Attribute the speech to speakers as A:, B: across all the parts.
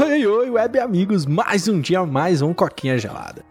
A: Oi, oi, web amigos, mais um dia, mais um coquinha gelada.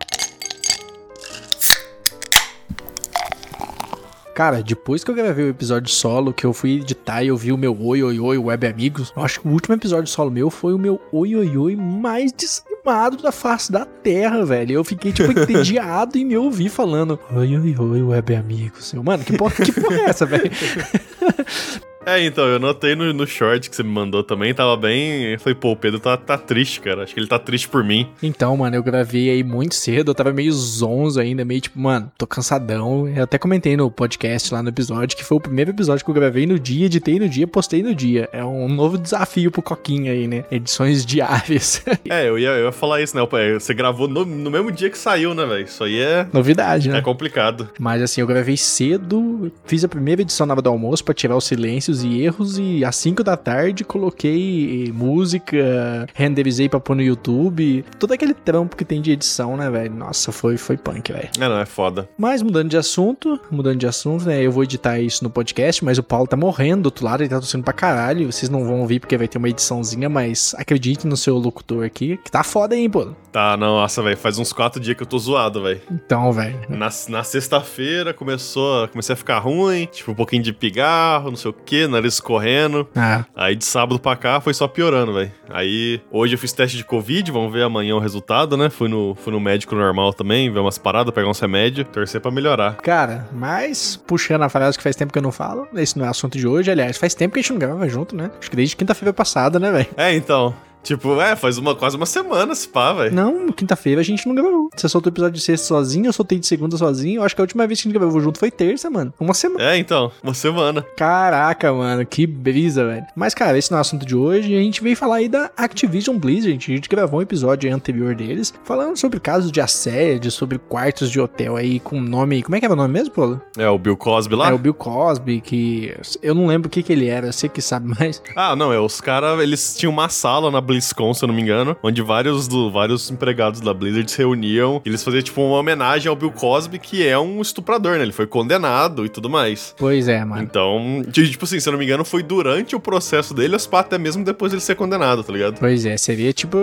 A: Cara, depois que eu gravei o episódio solo, que eu fui editar e eu vi o meu oi, oi, oi, web amigos, eu acho que o último episódio solo meu foi o meu oi, oi, oi mais desanimado da face da terra, velho. Eu fiquei, tipo, entediado em me ouvir falando oi, oi, oi, web amigos. Eu, mano, que porra, que porra é essa, velho?
B: É, então, eu notei no, no short que você me mandou também, tava bem. Eu falei, pô, o Pedro tá, tá triste, cara. Acho que ele tá triste por mim.
A: Então, mano, eu gravei aí muito cedo, eu tava meio zonzo ainda, meio tipo, mano, tô cansadão. Eu até comentei no podcast lá no episódio que foi o primeiro episódio que eu gravei no dia, editei no dia, postei no dia. É um novo desafio pro Coquinha aí, né? Edições diárias.
B: é, eu ia, eu ia falar isso, né? Você gravou no, no mesmo dia que saiu, né, velho? Isso aí é.
A: Novidade, né?
B: É complicado.
A: Mas assim, eu gravei cedo, fiz a primeira edição na hora do almoço pra tirar os silêncios e erros e às 5 da tarde coloquei música, renderizei pra pôr no YouTube, todo aquele trampo que tem de edição, né, velho? Nossa, foi, foi punk, velho.
B: É, não, é foda.
A: Mas mudando de assunto, mudando de assunto, né, eu vou editar isso no podcast, mas o Paulo tá morrendo do outro lado, ele tá tossindo pra caralho, vocês não vão ouvir porque vai ter uma ediçãozinha, mas acredite no seu locutor aqui, que tá foda, hein, pô.
B: Tá, não, nossa, velho, faz uns 4 dias que eu tô zoado, velho.
A: Então, velho.
B: Na, na sexta-feira começou, comecei a ficar ruim, tipo, um pouquinho de pigarro, não sei o que, nariz correndo.
A: Ah.
B: Aí de sábado pra cá foi só piorando, velho. Aí hoje eu fiz teste de Covid, vamos ver amanhã o resultado, né? Fui no, fui no médico normal também, ver umas paradas, pegar uns remédios, torcer pra melhorar.
A: Cara, mas puxando a frase que faz tempo que eu não falo, esse não é assunto de hoje, aliás, faz tempo que a gente não grava junto, né? Acho que desde quinta-feira passada, né, velho?
B: É, então. Tipo, é, faz uma, quase uma semana esse pá, velho.
A: Não, quinta-feira a gente não gravou. Você soltou o episódio de sexta sozinho, eu soltei de segunda sozinho. Eu acho que a última vez que a gente gravou junto foi terça, mano. Uma semana.
B: É, então, uma semana.
A: Caraca, mano, que brisa, velho. Mas, cara, esse não é o assunto de hoje. A gente veio falar aí da Activision Blizzard. A gente gravou um episódio anterior deles, falando sobre casos de assédio, sobre quartos de hotel aí com nome. Como é que era o nome mesmo, Paulo?
B: É o Bill Cosby lá?
A: É o Bill Cosby, que. Eu não lembro o que, que ele era, você que sabe mais.
B: Ah, não, é. Os caras, eles tinham uma sala na BlizzCon, se eu não me engano, onde vários, do, vários empregados da Blizzard se reuniam e eles faziam, tipo, uma homenagem ao Bill Cosby, que é um estuprador, né? Ele foi condenado e tudo mais.
A: Pois é, mano.
B: Então, tipo assim, se eu não me engano, foi durante o processo dele, ou até mesmo depois dele ser condenado, tá ligado?
A: Pois é, seria, tipo,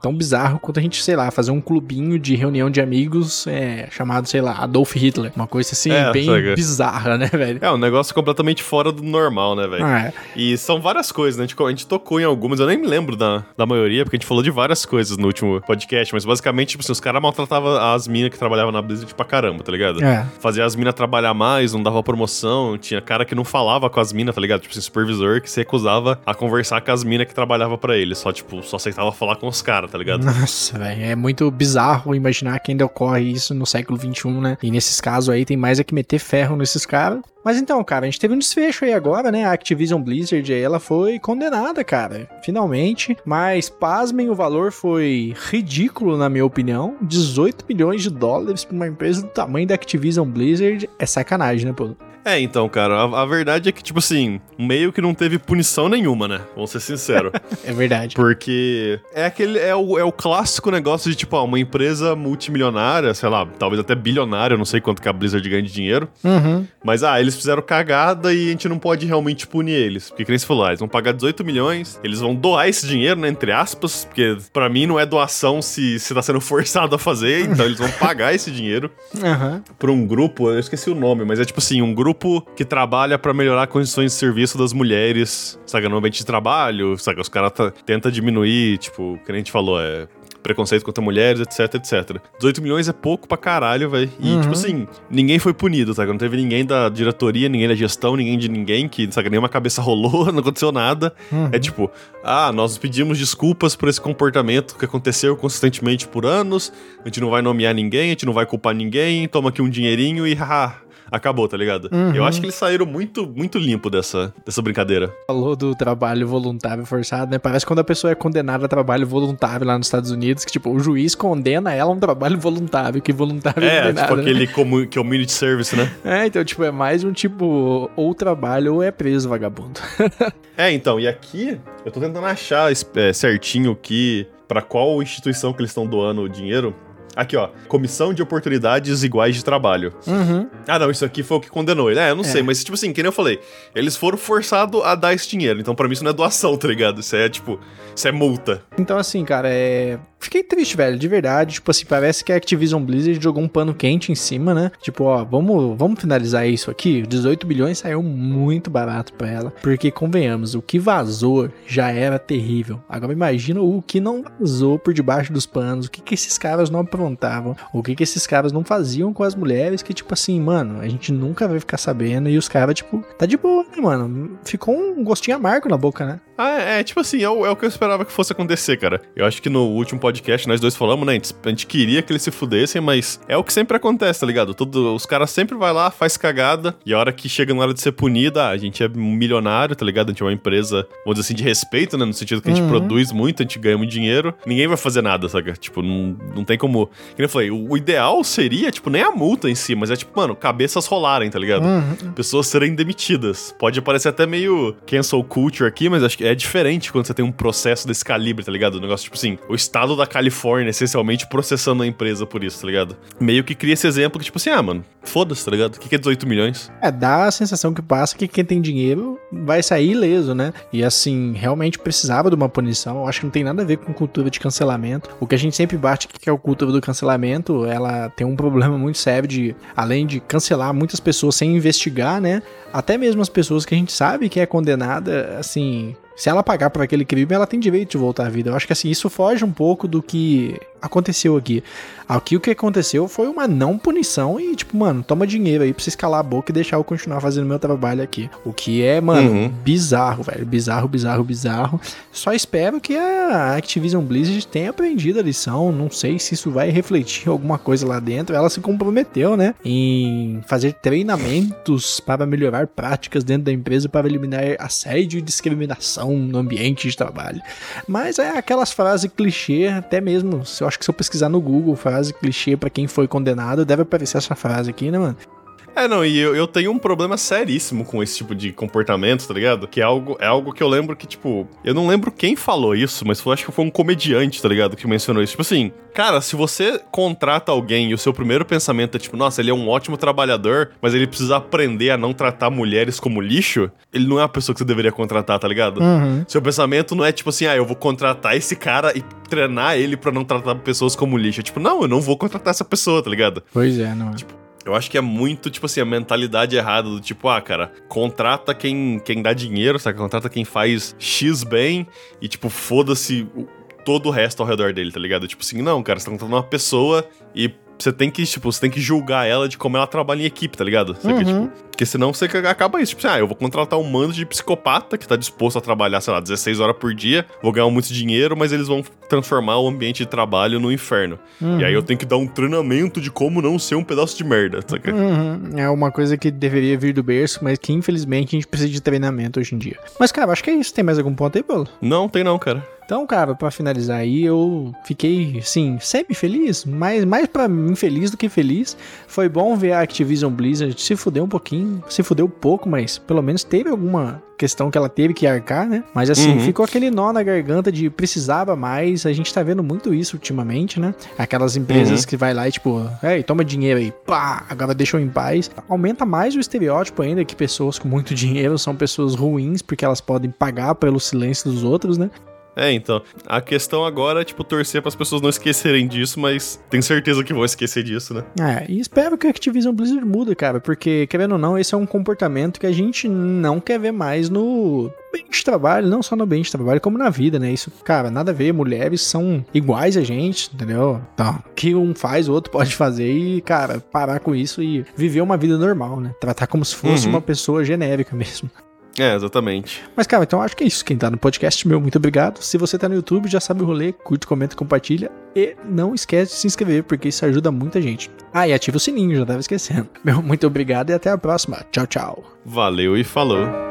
A: tão bizarro quanto a gente, sei lá, fazer um clubinho de reunião de amigos é, chamado, sei lá, Adolf Hitler. Uma coisa assim, é, bem bizarra, né, velho?
B: É, um negócio completamente fora do normal, né, velho?
A: Ah, é.
B: E são várias coisas, né? A gente, a gente tocou em algumas, eu nem me lembro da, da maioria, porque a gente falou de várias coisas no último podcast, mas basicamente, tipo assim, os caras maltratavam as minas que trabalhavam na Blizzard pra caramba, tá ligado?
A: É.
B: Fazia as minas trabalhar mais, não dava promoção, tinha cara que não falava com as minas, tá ligado? Tipo assim, supervisor que se recusava a conversar com as minas que trabalhava para ele, só, tipo, só aceitava falar com os caras, tá ligado?
A: Nossa, velho, é muito bizarro imaginar que ainda ocorre isso no século XXI, né? E nesses casos aí tem mais é que meter ferro nesses caras. Mas então, cara, a gente teve um desfecho aí agora, né? A Activision Blizzard aí, ela foi condenada, cara. Finalmente. Mas, pasmem, o valor foi ridículo, na minha opinião. 18 milhões de dólares pra uma empresa do tamanho da Activision Blizzard é sacanagem, né, pô?
B: É, então, cara, a, a, verdade é que, tipo assim, meio que não teve punição nenhuma, né? Vamos ser sinceros.
A: é verdade.
B: Porque é aquele. É o, é o clássico negócio de, tipo, ó, uma empresa multimilionária, sei lá, talvez até bilionária, eu não sei quanto que a Blizzard ganha de dinheiro.
A: Uhum.
B: Mas, ah, eles fizeram cagada e a gente não pode realmente punir eles. Porque, como você falou, ah, eles vão pagar 18 milhões, eles vão doar esse dinheiro, né? Entre aspas, porque para mim não é doação se, se tá sendo forçado a fazer, então eles vão pagar esse dinheiro
A: uhum.
B: pra um grupo, eu esqueci o nome, mas é tipo assim, um grupo grupo que trabalha para melhorar condições de serviço das mulheres, sabe, no ambiente de trabalho, sabe, os caras tentam diminuir, tipo, que a gente falou, é preconceito contra mulheres, etc, etc. 18 milhões é pouco pra caralho, velho. E,
A: Uhum.
B: tipo assim, ninguém foi punido, sabe? Não teve ninguém da diretoria, ninguém da gestão, ninguém de ninguém que, sabe, nenhuma cabeça rolou, não aconteceu nada.
A: Uhum.
B: É tipo, ah, nós pedimos desculpas por esse comportamento que aconteceu consistentemente por anos, a gente não vai nomear ninguém, a gente não vai culpar ninguém, toma aqui um dinheirinho e haha. Acabou, tá ligado?
A: Uhum.
B: Eu acho que eles saíram muito, muito limpo dessa, dessa brincadeira.
A: Falou do trabalho voluntário forçado, né? Parece quando a pessoa é condenada a trabalho voluntário lá nos Estados Unidos, que tipo, o juiz condena ela a um trabalho voluntário, que voluntário
B: É,
A: não tem
B: tipo
A: nada, né?
B: aquele commu- community service, né?
A: É, então, tipo, é mais um tipo, ou trabalho ou é preso, vagabundo.
B: É, então, e aqui eu tô tentando achar é, certinho que para qual instituição que eles estão doando o dinheiro. Aqui, ó. Comissão de Oportunidades Iguais de Trabalho.
A: Uhum.
B: Ah, não, isso aqui foi o que condenou ele. É, eu não
A: É.
B: sei, mas tipo assim, que nem eu falei, eles foram forçados a dar esse dinheiro. Então, pra mim, isso não é doação, tá ligado? Isso é, tipo, isso é multa.
A: Então, assim, cara, é. Fiquei triste, velho, de verdade. Tipo assim, parece que a Activision Blizzard jogou um pano quente em cima, né? Tipo, ó, vamos, vamos finalizar isso aqui. 18 bilhões saiu muito barato pra ela. Porque, convenhamos, o que vazou já era terrível. Agora imagina o que não vazou por debaixo dos panos. O que, que esses caras não aprontavam. O que, que esses caras não faziam com as mulheres. Que, tipo assim, mano, a gente nunca vai ficar sabendo. E os caras, tipo, tá de boa, né, mano? Ficou um gostinho amargo na boca, né?
B: Ah, é, é, tipo assim, é o, é o que eu esperava que fosse acontecer, cara. Eu acho que no último podcast nós dois falamos, né? A gente, a gente queria que eles se fudessem, mas é o que sempre acontece, tá ligado? Todo, os caras sempre vai lá, faz cagada, e a hora que chega na hora de ser punida, ah, a gente é um milionário, tá ligado? A gente é uma empresa, vamos dizer assim, de respeito, né? No sentido que a gente
A: Uhum.
B: produz muito, a gente ganha muito dinheiro. Ninguém vai fazer nada, saca? Tipo, não, não tem como. Como eu falei, o, o ideal seria, tipo, nem a multa em si, mas é tipo, mano, cabeças rolarem, tá ligado?
A: Uhum.
B: pessoas serem demitidas. Pode parecer até meio cancel culture aqui, mas acho que é diferente quando você tem um processo desse calibre, tá ligado? O negócio, tipo assim, o estado da Califórnia, essencialmente, processando a empresa por isso, tá ligado? Meio que cria esse exemplo que, tipo assim, ah, mano, foda-se, tá ligado? O que que é 18 milhões?
A: É, dá a sensação que passa que quem tem dinheiro vai sair ileso, né? E assim, realmente precisava de uma punição. Eu acho que não tem nada a ver com cultura de cancelamento. O que a gente sempre bate que é a cultura do cancelamento, ela tem um problema muito sério de, além de cancelar muitas pessoas sem investigar, né? Até mesmo as pessoas que a gente sabe que é condenada, assim, se ela pagar por aquele crime, ela tem direito de voltar à vida. Eu acho que assim, isso foge um pouco do que aconteceu aqui. Aqui o que aconteceu foi uma não punição e, tipo, mano, toma dinheiro aí pra você calar a boca e deixar eu continuar fazendo meu trabalho aqui. O que é, mano,
B: Uhum.
A: bizarro, velho. Bizarro, bizarro, bizarro. Só espero que a Activision Blizzard tenha aprendido a lição. Não sei se isso vai refletir alguma coisa lá dentro. Ela se comprometeu, né, em fazer treinamentos para melhorar práticas dentro da empresa para eliminar assédio e discriminação no ambiente de trabalho. Mas é aquelas frases clichê, até mesmo, se eu acho que se eu pesquisar no Google frase clichê pra quem foi condenado, deve aparecer essa frase aqui, né, mano?
B: É, não, e eu, eu tenho um problema seríssimo com esse tipo de comportamento, tá ligado? Que é algo, é algo que eu lembro que, tipo, eu não lembro quem falou isso, mas foi, acho que foi um comediante, tá ligado? Que mencionou isso. Tipo assim, cara, se você contrata alguém e o seu primeiro pensamento é tipo, nossa, ele é um ótimo trabalhador, mas ele precisa aprender a não tratar mulheres como lixo, ele não é a pessoa que você deveria contratar, tá ligado?
A: Uhum.
B: Seu pensamento não é tipo assim, ah, eu vou contratar esse cara e treinar ele pra não tratar pessoas como lixo. É tipo, não, eu não vou contratar essa pessoa, tá ligado?
A: Pois é, não é?
B: Eu acho que é muito, tipo assim, a mentalidade errada do tipo, ah, cara, contrata quem, quem dá dinheiro, sabe? Contrata quem faz X bem e, tipo, foda-se todo o resto ao redor dele, tá ligado? Tipo assim, não, cara, você tá contratando uma pessoa e você tem que, tipo, você tem que julgar ela de como ela trabalha em equipe, tá ligado? Você
A: Uhum.
B: tipo, porque senão você acaba isso. Tipo assim, ah, eu vou contratar um mando de psicopata que tá disposto a trabalhar, sei lá, 16 horas por dia, vou ganhar muito dinheiro, mas eles vão transformar o ambiente de trabalho no inferno.
A: Uhum.
B: E aí eu tenho que dar um treinamento de como não ser um pedaço de merda, saca?
A: Uhum. É uma coisa que deveria vir do berço, mas que infelizmente a gente precisa de treinamento hoje em dia. Mas, cara, acho que é isso. Tem mais algum ponto aí, Paulo?
B: Não, tem não, cara.
A: Então, cara, pra finalizar aí, eu fiquei, assim, semi-feliz, mas mais pra mim feliz do que feliz. Foi bom ver a Activision Blizzard se fuder um pouquinho, se fudeu pouco, mas pelo menos teve alguma questão que ela teve que arcar, né? Mas assim,
B: Uhum.
A: ficou aquele nó na garganta de precisava mais. A gente tá vendo muito isso ultimamente, né? Aquelas empresas
B: Uhum.
A: que vai lá e tipo, ei, toma dinheiro aí, pá, agora deixa eu em paz. Aumenta mais o estereótipo ainda que pessoas com muito dinheiro são pessoas ruins porque elas podem pagar pelo silêncio dos outros, né?
B: É, então. A questão agora é, tipo, torcer para as pessoas não esquecerem disso, mas tenho certeza que vão esquecer disso, né?
A: É, e espero que a Activision Blizzard mude, cara, porque, querendo ou não, esse é um comportamento que a gente não quer ver mais no ambiente de trabalho, não só no ambiente de trabalho, como na vida, né? Isso, cara, nada a ver, mulheres são iguais a gente, entendeu? Então, o que um faz, o outro pode fazer e, cara, parar com isso e viver uma vida normal, né? Tratar como se fosse
B: Uhum.
A: uma pessoa genérica mesmo.
B: É, exatamente.
A: Mas, cara, então acho que é isso. Quem tá no podcast, meu, muito obrigado. Se você tá no YouTube, já sabe o rolê, curte, comenta, compartilha. E não esquece de se inscrever, porque isso ajuda muita gente. Ah, e ativa o sininho, já tava esquecendo. Meu, muito obrigado e até a próxima. Tchau, tchau.
B: Valeu e falou.